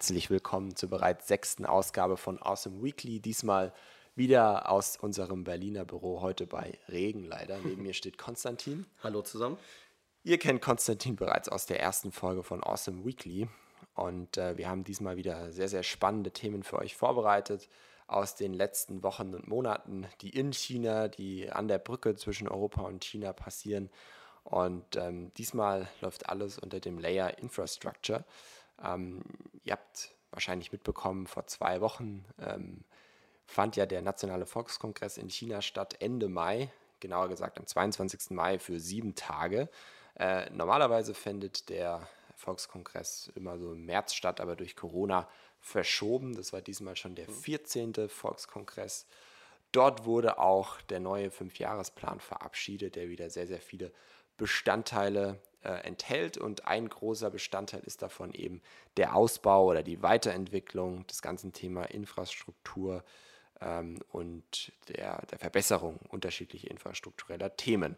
Herzlich willkommen zur bereits sechsten Ausgabe von Awesome Weekly. Diesmal wieder aus unserem Berliner Büro, heute bei Regen leider. Neben mir steht Konstantin. Hallo zusammen. Ihr kennt Konstantin bereits aus der ersten Folge von Awesome Weekly. Und äh, wir haben diesmal wieder sehr, sehr spannende Themen für euch vorbereitet aus den letzten Wochen und Monaten, die in China, die an der Brücke zwischen Europa und China passieren. Und ähm, diesmal läuft alles unter dem Layer Infrastructure. Ähm, ihr habt wahrscheinlich mitbekommen, vor zwei Wochen ähm, fand ja der Nationale Volkskongress in China statt, Ende Mai, genauer gesagt am 22. Mai für sieben Tage. Äh, normalerweise findet der Volkskongress immer so im März statt, aber durch Corona verschoben. Das war diesmal schon der 14. Mhm. Volkskongress. Dort wurde auch der neue Fünfjahresplan verabschiedet, der wieder sehr, sehr viele Bestandteile äh, enthält. Und ein großer Bestandteil ist davon eben der Ausbau oder die Weiterentwicklung des ganzen Thema Infrastruktur ähm, und der, der Verbesserung unterschiedlicher infrastruktureller Themen.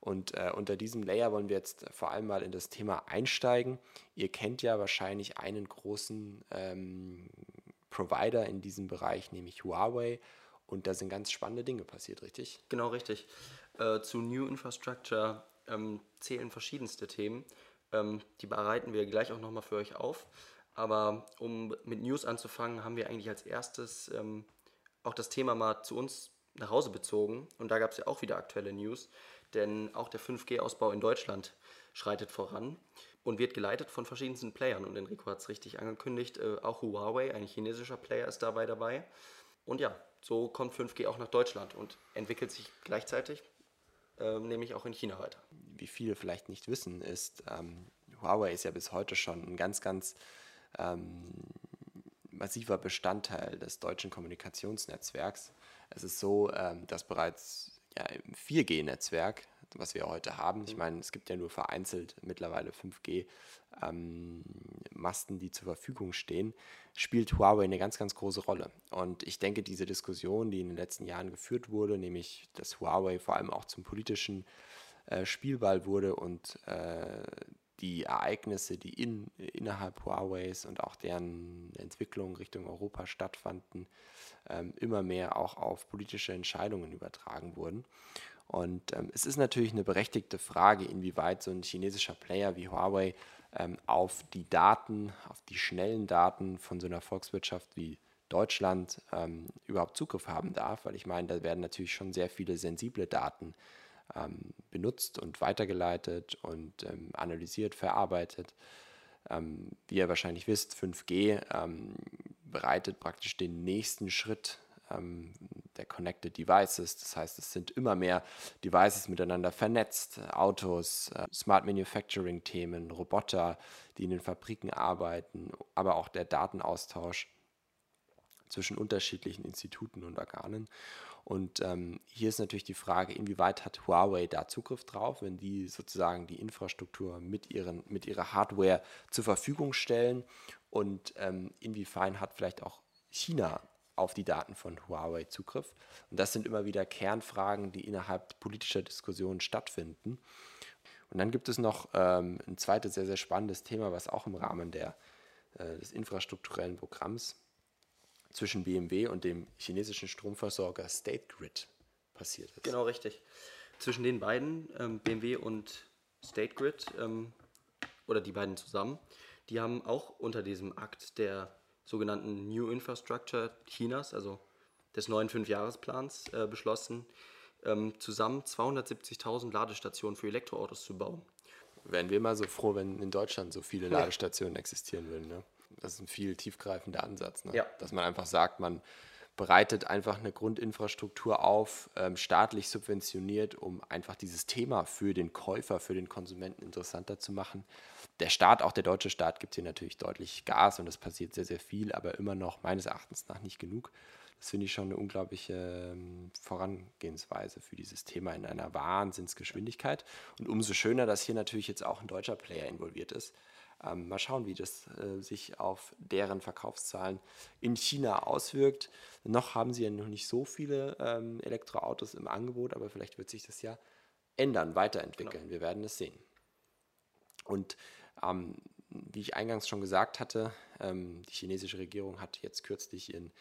Und äh, unter diesem Layer wollen wir jetzt vor allem mal in das Thema einsteigen. Ihr kennt ja wahrscheinlich einen großen ähm, Provider in diesem Bereich, nämlich Huawei. Und da sind ganz spannende Dinge passiert, richtig? Genau, richtig. Äh, zu New Infrastructure ähm, zählen verschiedenste Themen. Ähm, die bereiten wir gleich auch nochmal für euch auf. Aber um mit News anzufangen, haben wir eigentlich als erstes ähm, auch das Thema mal zu uns nach Hause bezogen. Und da gab es ja auch wieder aktuelle News denn auch der 5G-Ausbau in Deutschland schreitet voran und wird geleitet von verschiedensten Playern. Und Enrico hat es richtig angekündigt, äh, auch Huawei, ein chinesischer Player, ist dabei dabei. Und ja, so kommt 5G auch nach Deutschland und entwickelt sich gleichzeitig, äh, nämlich auch in China weiter. Wie viele vielleicht nicht wissen, ist, ähm, Huawei ist ja bis heute schon ein ganz, ganz ähm, massiver Bestandteil des deutschen Kommunikationsnetzwerks. Es ist so, ähm, dass bereits ja, im 4G-Netzwerk, was wir heute haben. Ich mhm. meine, es gibt ja nur vereinzelt mittlerweile 5G. Ähm, Masten, die zur Verfügung stehen, spielt Huawei eine ganz, ganz große Rolle. Und ich denke, diese Diskussion, die in den letzten Jahren geführt wurde, nämlich dass Huawei vor allem auch zum politischen äh, Spielball wurde und äh, die Ereignisse, die in, innerhalb Huaweis und auch deren Entwicklung Richtung Europa stattfanden, ähm, immer mehr auch auf politische Entscheidungen übertragen wurden. Und ähm, es ist natürlich eine berechtigte Frage, inwieweit so ein chinesischer Player wie Huawei ähm, auf die Daten, auf die schnellen Daten von so einer Volkswirtschaft wie Deutschland ähm, überhaupt Zugriff haben darf, weil ich meine, da werden natürlich schon sehr viele sensible Daten ähm, benutzt und weitergeleitet und ähm, analysiert, verarbeitet. Ähm, wie ihr wahrscheinlich wisst, 5G ähm, bereitet praktisch den nächsten Schritt ähm, der Connected Devices. Das heißt, es sind immer mehr Devices miteinander vernetzt, Autos, äh, Smart Manufacturing-Themen, Roboter, die in den Fabriken arbeiten, aber auch der Datenaustausch zwischen unterschiedlichen Instituten und Organen. Und ähm, hier ist natürlich die Frage, inwieweit hat Huawei da Zugriff drauf, wenn die sozusagen die Infrastruktur mit, ihren, mit ihrer Hardware zur Verfügung stellen und ähm, inwiefern hat vielleicht auch China auf die Daten von Huawei Zugriff. Und das sind immer wieder Kernfragen, die innerhalb politischer Diskussionen stattfinden. Und dann gibt es noch ähm, ein zweites sehr, sehr spannendes Thema, was auch im Rahmen der, äh, des infrastrukturellen Programms zwischen BMW und dem chinesischen Stromversorger State Grid passiert ist. Genau, richtig. Zwischen den beiden, ähm, BMW und State Grid, ähm, oder die beiden zusammen, die haben auch unter diesem Akt der sogenannten New Infrastructure Chinas, also des neuen Fünfjahresplans, äh, beschlossen, ähm, zusammen 270.000 Ladestationen für Elektroautos zu bauen. Wären wir mal so froh, wenn in Deutschland so viele Ladestationen existieren würden. Ne? Das ist ein viel tiefgreifender Ansatz. Ne? Ja. Dass man einfach sagt, man bereitet einfach eine Grundinfrastruktur auf, ähm, staatlich subventioniert, um einfach dieses Thema für den Käufer, für den Konsumenten interessanter zu machen. Der Staat, auch der deutsche Staat, gibt hier natürlich deutlich Gas und es passiert sehr, sehr viel, aber immer noch meines Erachtens nach nicht genug. Das finde ich schon eine unglaubliche ähm, Vorangehensweise für dieses Thema in einer Wahnsinnsgeschwindigkeit. Und umso schöner, dass hier natürlich jetzt auch ein deutscher Player involviert ist ähm, mal schauen, wie das äh, sich auf deren Verkaufszahlen in China auswirkt. Noch haben sie ja noch nicht so viele ähm, Elektroautos im Angebot, aber vielleicht wird sich das ja ändern, weiterentwickeln. Genau. Wir werden es sehen. Und ähm, wie ich eingangs schon gesagt hatte, ähm, die chinesische Regierung hat jetzt kürzlich ihren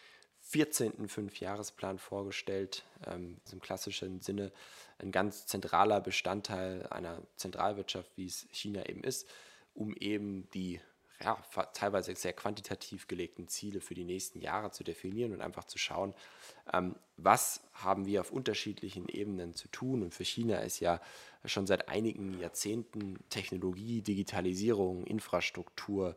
14. Fünfjahresplan vorgestellt. Ähm, im klassischen Sinne ein ganz zentraler Bestandteil einer Zentralwirtschaft, wie es China eben ist, um eben die ja, teilweise sehr quantitativ gelegten Ziele für die nächsten Jahre zu definieren und einfach zu schauen, ähm, was haben wir auf unterschiedlichen Ebenen zu tun. Und für China ist ja schon seit einigen Jahrzehnten Technologie, Digitalisierung, Infrastruktur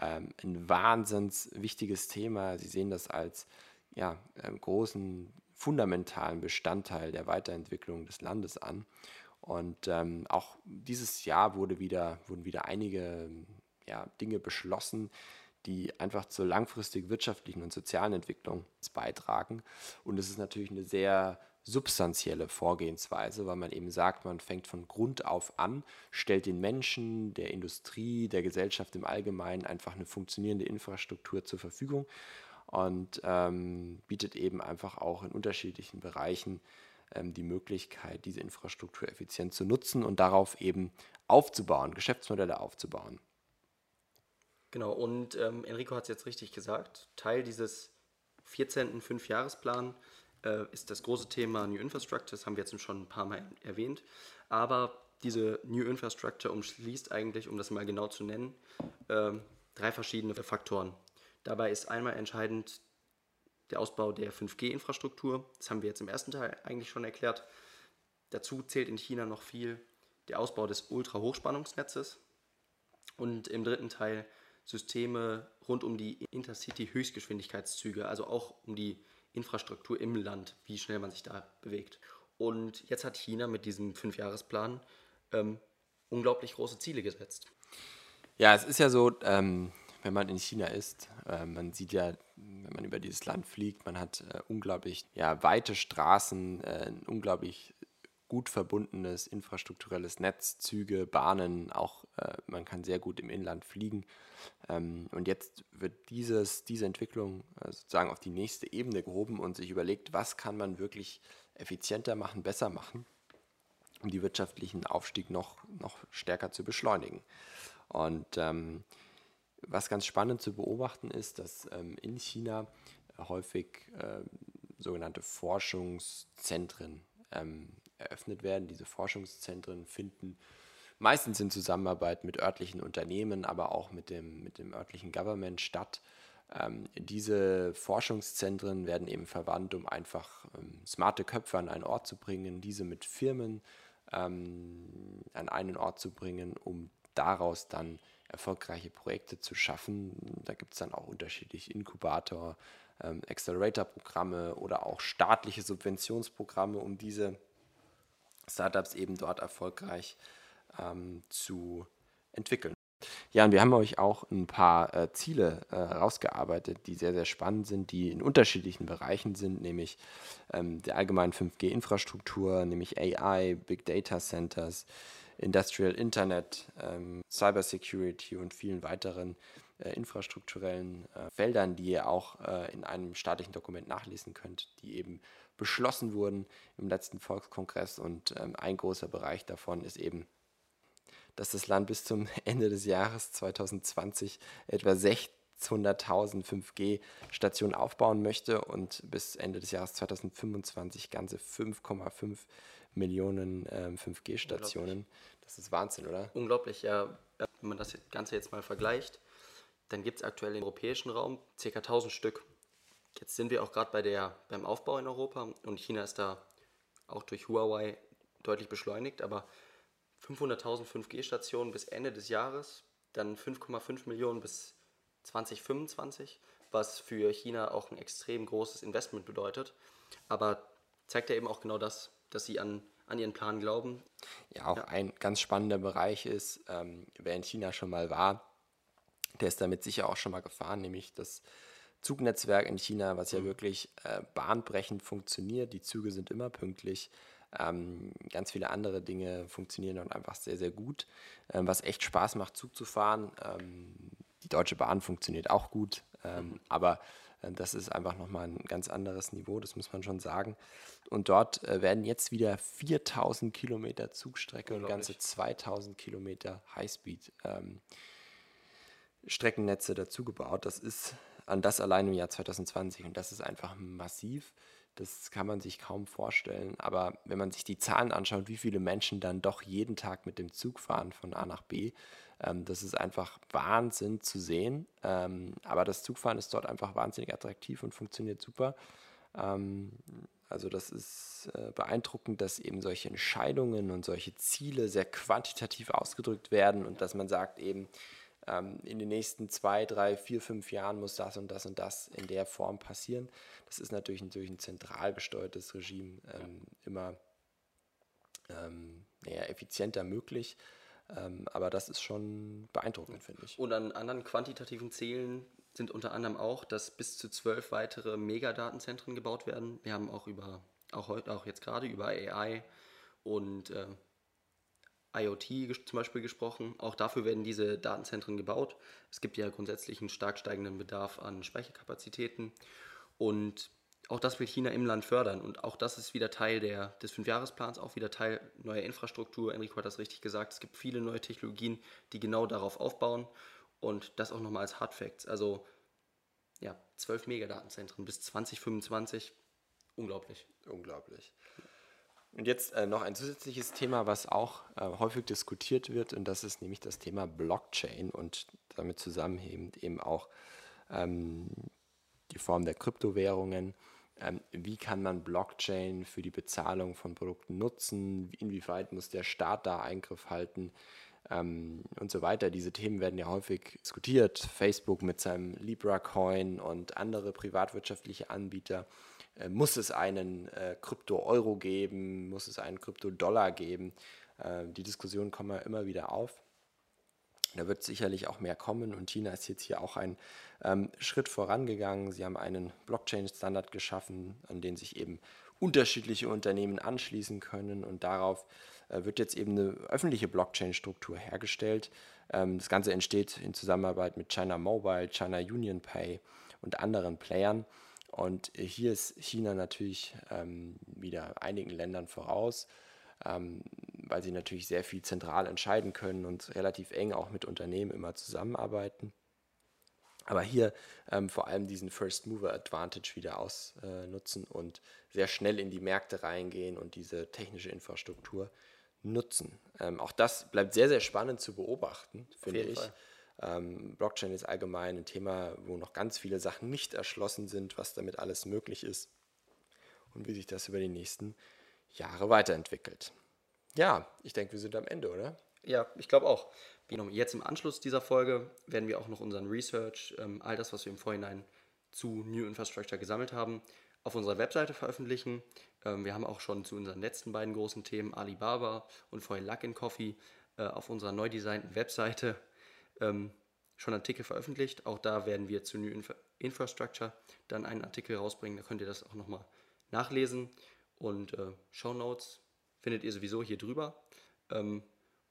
ähm, ein wahnsinns wichtiges Thema. Sie sehen das als ja, ähm, großen fundamentalen Bestandteil der Weiterentwicklung des Landes an. Und ähm, auch dieses Jahr wurde wieder, wurden wieder einige ja, Dinge beschlossen, die einfach zur langfristig wirtschaftlichen und sozialen Entwicklung beitragen. Und es ist natürlich eine sehr substanzielle Vorgehensweise, weil man eben sagt, man fängt von Grund auf an, stellt den Menschen, der Industrie, der Gesellschaft im Allgemeinen einfach eine funktionierende Infrastruktur zur Verfügung und ähm, bietet eben einfach auch in unterschiedlichen Bereichen die Möglichkeit, diese Infrastruktur effizient zu nutzen und darauf eben aufzubauen, Geschäftsmodelle aufzubauen. Genau, und ähm, Enrico hat es jetzt richtig gesagt. Teil dieses 14. Fünfjahresplan äh, ist das große Thema New Infrastructure. Das haben wir jetzt schon ein paar Mal erwähnt. Aber diese New Infrastructure umschließt eigentlich, um das mal genau zu nennen, äh, drei verschiedene Faktoren. Dabei ist einmal entscheidend der Ausbau der 5G-Infrastruktur. Das haben wir jetzt im ersten Teil eigentlich schon erklärt. Dazu zählt in China noch viel der Ausbau des Ultrahochspannungsnetzes und im dritten Teil Systeme rund um die Intercity-Höchstgeschwindigkeitszüge, also auch um die Infrastruktur im Land, wie schnell man sich da bewegt. Und jetzt hat China mit diesem Fünfjahresplan ähm, unglaublich große Ziele gesetzt. Ja, es ist ja so, ähm, wenn man in China ist, äh, man sieht ja, wenn man über dieses Land fliegt, man hat äh, unglaublich ja, weite Straßen, äh, ein unglaublich gut verbundenes infrastrukturelles Netz, Züge, Bahnen, auch äh, man kann sehr gut im Inland fliegen. Ähm, und jetzt wird dieses, diese Entwicklung äh, sozusagen auf die nächste Ebene gehoben und sich überlegt, was kann man wirklich effizienter machen, besser machen, um die wirtschaftlichen Aufstieg noch, noch stärker zu beschleunigen. Und ähm, was ganz spannend zu beobachten ist, dass ähm, in China häufig äh, sogenannte Forschungszentren ähm, eröffnet werden. Diese Forschungszentren finden meistens in Zusammenarbeit mit örtlichen Unternehmen, aber auch mit dem, mit dem örtlichen Government statt. Ähm, diese Forschungszentren werden eben verwandt, um einfach ähm, smarte Köpfe an einen Ort zu bringen, diese mit Firmen ähm, an einen Ort zu bringen, um daraus dann erfolgreiche Projekte zu schaffen. Da gibt es dann auch unterschiedliche Inkubator, ähm, Accelerator-Programme oder auch staatliche Subventionsprogramme, um diese Startups eben dort erfolgreich ähm, zu entwickeln. Ja, und wir haben euch auch ein paar äh, Ziele äh, rausgearbeitet, die sehr, sehr spannend sind, die in unterschiedlichen Bereichen sind, nämlich ähm, der allgemeinen 5G-Infrastruktur, nämlich AI, Big Data Centers, Industrial Internet, ähm, Cybersecurity und vielen weiteren äh, infrastrukturellen äh, Feldern, die ihr auch äh, in einem staatlichen Dokument nachlesen könnt, die eben beschlossen wurden im letzten Volkskongress. Und ähm, ein großer Bereich davon ist eben, dass das Land bis zum Ende des Jahres 2020 etwa 600.000 5G-Stationen aufbauen möchte und bis Ende des Jahres 2025 ganze 5,5 Millionen ähm, 5G-Stationen. Das ist Wahnsinn, oder? Unglaublich, ja. Wenn man das Ganze jetzt mal vergleicht, dann gibt es aktuell im europäischen Raum ca. 1000 Stück. Jetzt sind wir auch gerade bei beim Aufbau in Europa und China ist da auch durch Huawei deutlich beschleunigt, aber 500.000 5G-Stationen bis Ende des Jahres, dann 5,5 Millionen bis 2025, was für China auch ein extrem großes Investment bedeutet. Aber zeigt ja eben auch genau das, dass sie an, an ihren Plan glauben. Ja, auch ja. ein ganz spannender Bereich ist, ähm, wer in China schon mal war, der ist damit sicher auch schon mal gefahren, nämlich das Zugnetzwerk in China, was ja mhm. wirklich äh, bahnbrechend funktioniert. Die Züge sind immer pünktlich. Ähm, ganz viele andere Dinge funktionieren und einfach sehr, sehr gut. Ähm, was echt Spaß macht, Zug zu fahren. Ähm, Deutsche Bahn funktioniert auch gut, ähm, aber äh, das ist einfach nochmal ein ganz anderes Niveau, das muss man schon sagen. Und dort äh, werden jetzt wieder 4000 Kilometer Zugstrecke und ganze 2000 Kilometer Highspeed ähm, Streckennetze dazugebaut. Das ist an das allein im Jahr 2020 und das ist einfach massiv. Das kann man sich kaum vorstellen. Aber wenn man sich die Zahlen anschaut, wie viele Menschen dann doch jeden Tag mit dem Zug fahren von A nach B, ähm, das ist einfach Wahnsinn zu sehen. Ähm, aber das Zugfahren ist dort einfach wahnsinnig attraktiv und funktioniert super. Ähm, also das ist äh, beeindruckend, dass eben solche Entscheidungen und solche Ziele sehr quantitativ ausgedrückt werden und dass man sagt eben, ähm, in den nächsten zwei, drei, vier, fünf Jahren muss das und das und das in der Form passieren. Das ist natürlich durch ein zentral gesteuertes Regime ähm, immer ähm, ja, effizienter möglich. Ähm, aber das ist schon beeindruckend, finde ich. Und an anderen quantitativen Zielen sind unter anderem auch, dass bis zu zwölf weitere Megadatenzentren gebaut werden. Wir haben auch über, auch heute, auch jetzt gerade über AI und äh, IoT zum Beispiel gesprochen. Auch dafür werden diese Datenzentren gebaut. Es gibt ja grundsätzlich einen stark steigenden Bedarf an Speicherkapazitäten und auch das will China im Land fördern und auch das ist wieder Teil der, des Fünfjahresplans, auch wieder Teil neuer Infrastruktur. Enrico hat das richtig gesagt, es gibt viele neue Technologien, die genau darauf aufbauen und das auch nochmal als Hard Facts. Also ja, 12 Megadatenzentren bis 2025, unglaublich. Unglaublich. Und jetzt äh, noch ein zusätzliches Thema, was auch äh, häufig diskutiert wird, und das ist nämlich das Thema Blockchain und damit zusammenhängend eben auch ähm, die Form der Kryptowährungen. Ähm, wie kann man Blockchain für die Bezahlung von Produkten nutzen? Inwieweit muss der Staat da Eingriff halten? Ähm, und so weiter. Diese Themen werden ja häufig diskutiert. Facebook mit seinem Libra Coin und andere privatwirtschaftliche Anbieter muss es einen äh, Krypto-Euro geben? Muss es einen Krypto-Dollar geben? Äh, die Diskussionen kommen ja immer wieder auf. Da wird sicherlich auch mehr kommen und China ist jetzt hier auch einen ähm, Schritt vorangegangen. Sie haben einen Blockchain-Standard geschaffen, an den sich eben unterschiedliche Unternehmen anschließen können und darauf äh, wird jetzt eben eine öffentliche Blockchain-Struktur hergestellt. Ähm, das Ganze entsteht in Zusammenarbeit mit China Mobile, China Union Pay und anderen Playern. Und hier ist China natürlich ähm, wieder einigen Ländern voraus, ähm, weil sie natürlich sehr viel zentral entscheiden können und relativ eng auch mit Unternehmen immer zusammenarbeiten. Aber hier ähm, vor allem diesen First Mover Advantage wieder ausnutzen äh, und sehr schnell in die Märkte reingehen und diese technische Infrastruktur nutzen. Ähm, auch das bleibt sehr, sehr spannend zu beobachten, finde ich. Fall. Ähm, Blockchain ist allgemein ein Thema, wo noch ganz viele Sachen nicht erschlossen sind, was damit alles möglich ist und wie sich das über die nächsten Jahre weiterentwickelt. Ja, ich denke, wir sind am Ende, oder? Ja, ich glaube auch. Jetzt im Anschluss dieser Folge werden wir auch noch unseren Research, ähm, all das, was wir im Vorhinein zu New Infrastructure gesammelt haben, auf unserer Webseite veröffentlichen. Ähm, wir haben auch schon zu unseren letzten beiden großen Themen Alibaba und vorhin Luck in Coffee äh, auf unserer neu designten Webseite ähm, schon Artikel veröffentlicht. Auch da werden wir zu New Inf Infrastructure dann einen Artikel rausbringen. Da könnt ihr das auch nochmal nachlesen. Und äh, Show Notes findet ihr sowieso hier drüber. Ähm,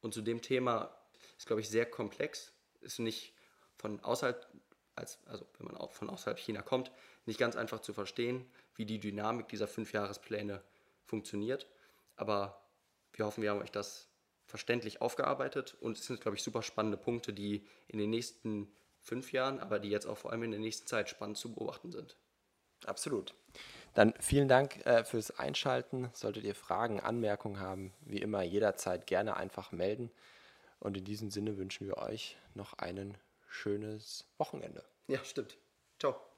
und zu dem Thema ist, glaube ich, sehr komplex. Ist nicht von außerhalb, als, also wenn man auch von außerhalb China kommt, nicht ganz einfach zu verstehen, wie die Dynamik dieser Fünfjahrespläne funktioniert. Aber wir hoffen, wir haben euch das verständlich aufgearbeitet und es sind, glaube ich, super spannende Punkte, die in den nächsten fünf Jahren, aber die jetzt auch vor allem in der nächsten Zeit spannend zu beobachten sind. Absolut. Dann vielen Dank äh, fürs Einschalten. Solltet ihr Fragen, Anmerkungen haben, wie immer jederzeit gerne einfach melden. Und in diesem Sinne wünschen wir euch noch ein schönes Wochenende. Ja, stimmt. Ciao.